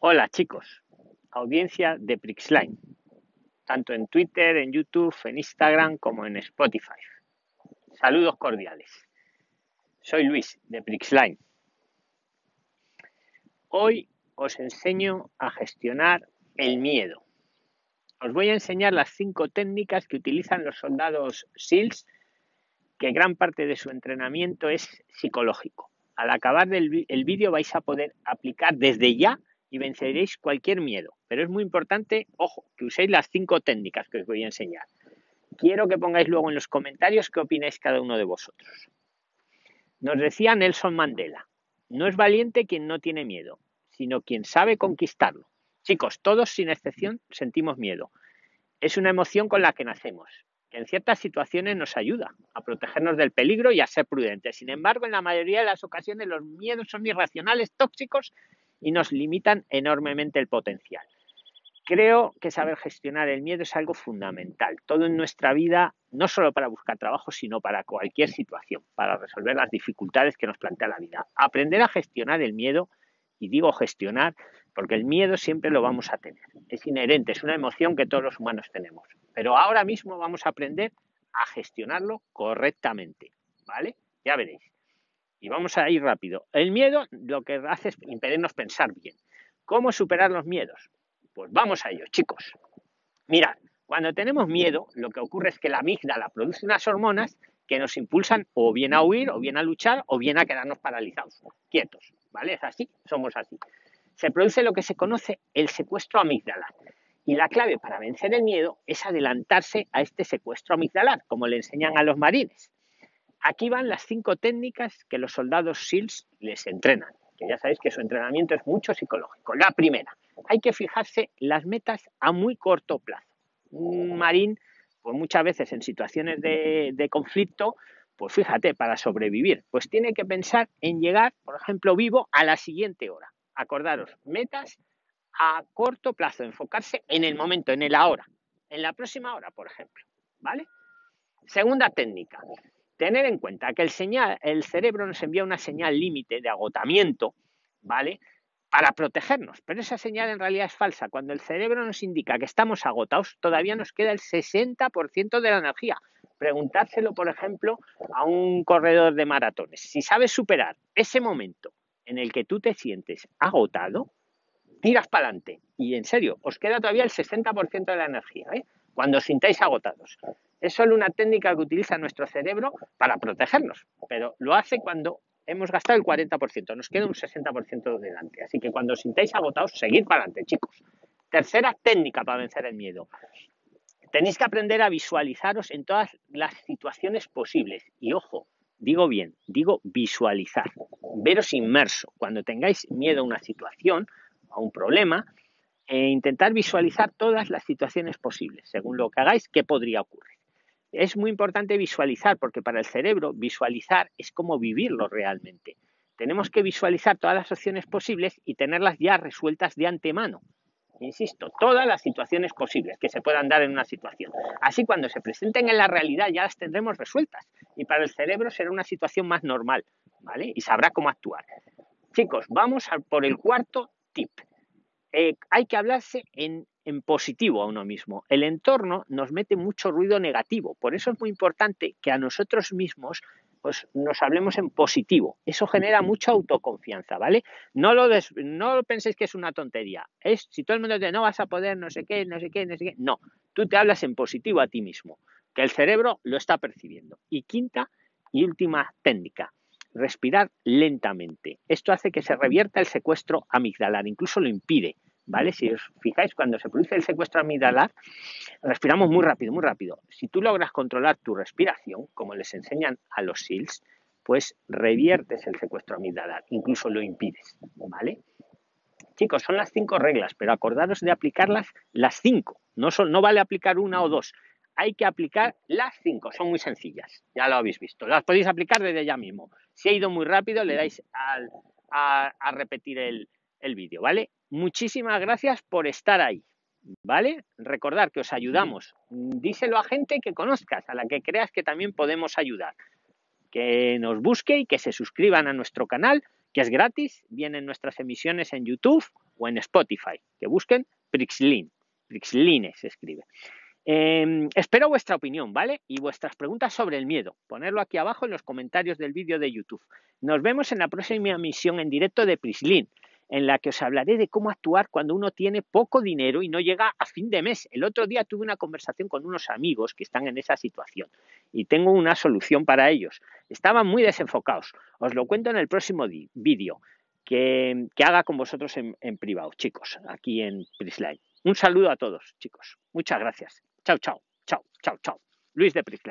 Hola chicos, audiencia de Prixline, tanto en Twitter, en YouTube, en Instagram como en Spotify. Saludos cordiales. Soy Luis de Prixline. Hoy os enseño a gestionar el miedo. Os voy a enseñar las cinco técnicas que utilizan los soldados SEALs, que gran parte de su entrenamiento es psicológico. Al acabar el vídeo vais a poder aplicar desde ya y venceréis cualquier miedo. Pero es muy importante, ojo, que uséis las cinco técnicas que os voy a enseñar. Quiero que pongáis luego en los comentarios qué opináis cada uno de vosotros. Nos decía Nelson Mandela, no es valiente quien no tiene miedo, sino quien sabe conquistarlo. Chicos, todos sin excepción sentimos miedo. Es una emoción con la que nacemos, que en ciertas situaciones nos ayuda a protegernos del peligro y a ser prudentes. Sin embargo, en la mayoría de las ocasiones los miedos son irracionales, tóxicos y nos limitan enormemente el potencial. Creo que saber gestionar el miedo es algo fundamental, todo en nuestra vida, no solo para buscar trabajo, sino para cualquier situación, para resolver las dificultades que nos plantea la vida. Aprender a gestionar el miedo, y digo gestionar, porque el miedo siempre lo vamos a tener, es inherente, es una emoción que todos los humanos tenemos, pero ahora mismo vamos a aprender a gestionarlo correctamente, ¿vale? Ya veréis. Y vamos a ir rápido. El miedo lo que hace es impedirnos pensar bien. ¿Cómo superar los miedos? Pues vamos a ello, chicos. Mirad, cuando tenemos miedo, lo que ocurre es que la amígdala produce unas hormonas que nos impulsan o bien a huir, o bien a luchar, o bien a quedarnos paralizados, quietos. ¿Vale? Es así, somos así. Se produce lo que se conoce el secuestro amígdala. Y la clave para vencer el miedo es adelantarse a este secuestro amigdalar, como le enseñan a los marines. Aquí van las cinco técnicas que los soldados SEALs les entrenan, que ya sabéis que su entrenamiento es mucho psicológico. La primera, hay que fijarse las metas a muy corto plazo. Un marín, pues muchas veces en situaciones de, de conflicto, pues fíjate, para sobrevivir, pues tiene que pensar en llegar, por ejemplo, vivo a la siguiente hora. Acordaros, metas a corto plazo, enfocarse en el momento, en el ahora, en la próxima hora, por ejemplo. ¿Vale? Segunda técnica, tener en cuenta que el, cerebro nos envía una señal límite de agotamiento, ¿vale? Para protegernos, pero esa señal en realidad es falsa. Cuando el cerebro nos indica que estamos agotados, todavía nos queda el 60% de la energía. Preguntárselo, por ejemplo, a un corredor de maratones. Si sabes superar ese momento en el que tú te sientes agotado, tiras para adelante. Y en serio, os queda todavía el 60% de la energía, ¿eh? cuando os sintáis agotados. Es solo una técnica que utiliza nuestro cerebro para protegernos, pero lo hace cuando hemos gastado el 40%, nos queda un 60% delante. Así que cuando os sintáis agotados, seguid para adelante, chicos. Tercera técnica para vencer el miedo. Tenéis que aprender a visualizaros en todas las situaciones posibles. Y ojo, digo bien, digo visualizar, veros inmerso. Cuando tengáis miedo a una situación, a un problema, e intentar visualizar todas las situaciones posibles. Según lo que hagáis, ¿qué podría ocurrir? Es muy importante visualizar, porque para el cerebro visualizar es como vivirlo realmente. Tenemos que visualizar todas las opciones posibles y tenerlas ya resueltas de antemano. Insisto, todas las situaciones posibles que se puedan dar en una situación. Así cuando se presenten en la realidad ya las tendremos resueltas y para el cerebro será una situación más normal, ¿vale? Y sabrá cómo actuar. Chicos, vamos por el cuarto tip. Eh, hay que hablarse en en positivo a uno mismo. El entorno nos mete mucho ruido negativo, por eso es muy importante que a nosotros mismos pues nos hablemos en positivo. Eso genera mucha autoconfianza, ¿vale? No lo, no penséis que es una tontería. Es si todo el mundo dice no vas a poder, no sé qué, no sé qué, no sé qué. No, tú te hablas en positivo a ti mismo, que el cerebro lo está percibiendo. Y quinta y última técnica, respirar lentamente. Esto hace que se revierta el secuestro amigdalar, incluso lo impide. ¿Vale? Si os fijáis, cuando se produce el secuestro amigdalar, respiramos muy rápido, muy rápido. Si tú logras controlar tu respiración, como les enseñan a los SEALs, pues reviertes el secuestro amigdalar, incluso lo impides, ¿vale? Chicos, son las cinco reglas, pero acordaros de aplicarlas las cinco. No, no vale aplicar una o dos, hay que aplicar las cinco, son muy sencillas, ya lo habéis visto. Las podéis aplicar desde ya mismo. Si ha ido muy rápido, le dais a, repetir el, el vídeo, ¿vale? Muchísimas gracias por estar ahí, ¿vale? Recordar que os ayudamos. Díselo a gente que conozcas, a la que creas que también podemos ayudar. Que nos busque y que se suscriban a nuestro canal, que es gratis. Vienen nuestras emisiones en YouTube o en Spotify, que busquen Prixlin. Prixline se escribe. Em, espero vuestra opinión, ¿vale? Y vuestras preguntas sobre el miedo. Ponerlo aquí abajo en los comentarios del vídeo de YouTube. Nos vemos en la próxima emisión en directo de Prislin, en la que os hablaré de cómo actuar cuando uno tiene poco dinero y no llega a fin de mes. El otro día tuve una conversación con unos amigos que están en esa situación y tengo una solución para ellos. Estaban muy desenfocados. Os lo cuento en el próximo vídeo que, haga con vosotros en, en privado, chicos, aquí en Prisline. Un saludo a todos, chicos. Muchas gracias. Chao, chao, chao, chao, chao. Luis de Prisline.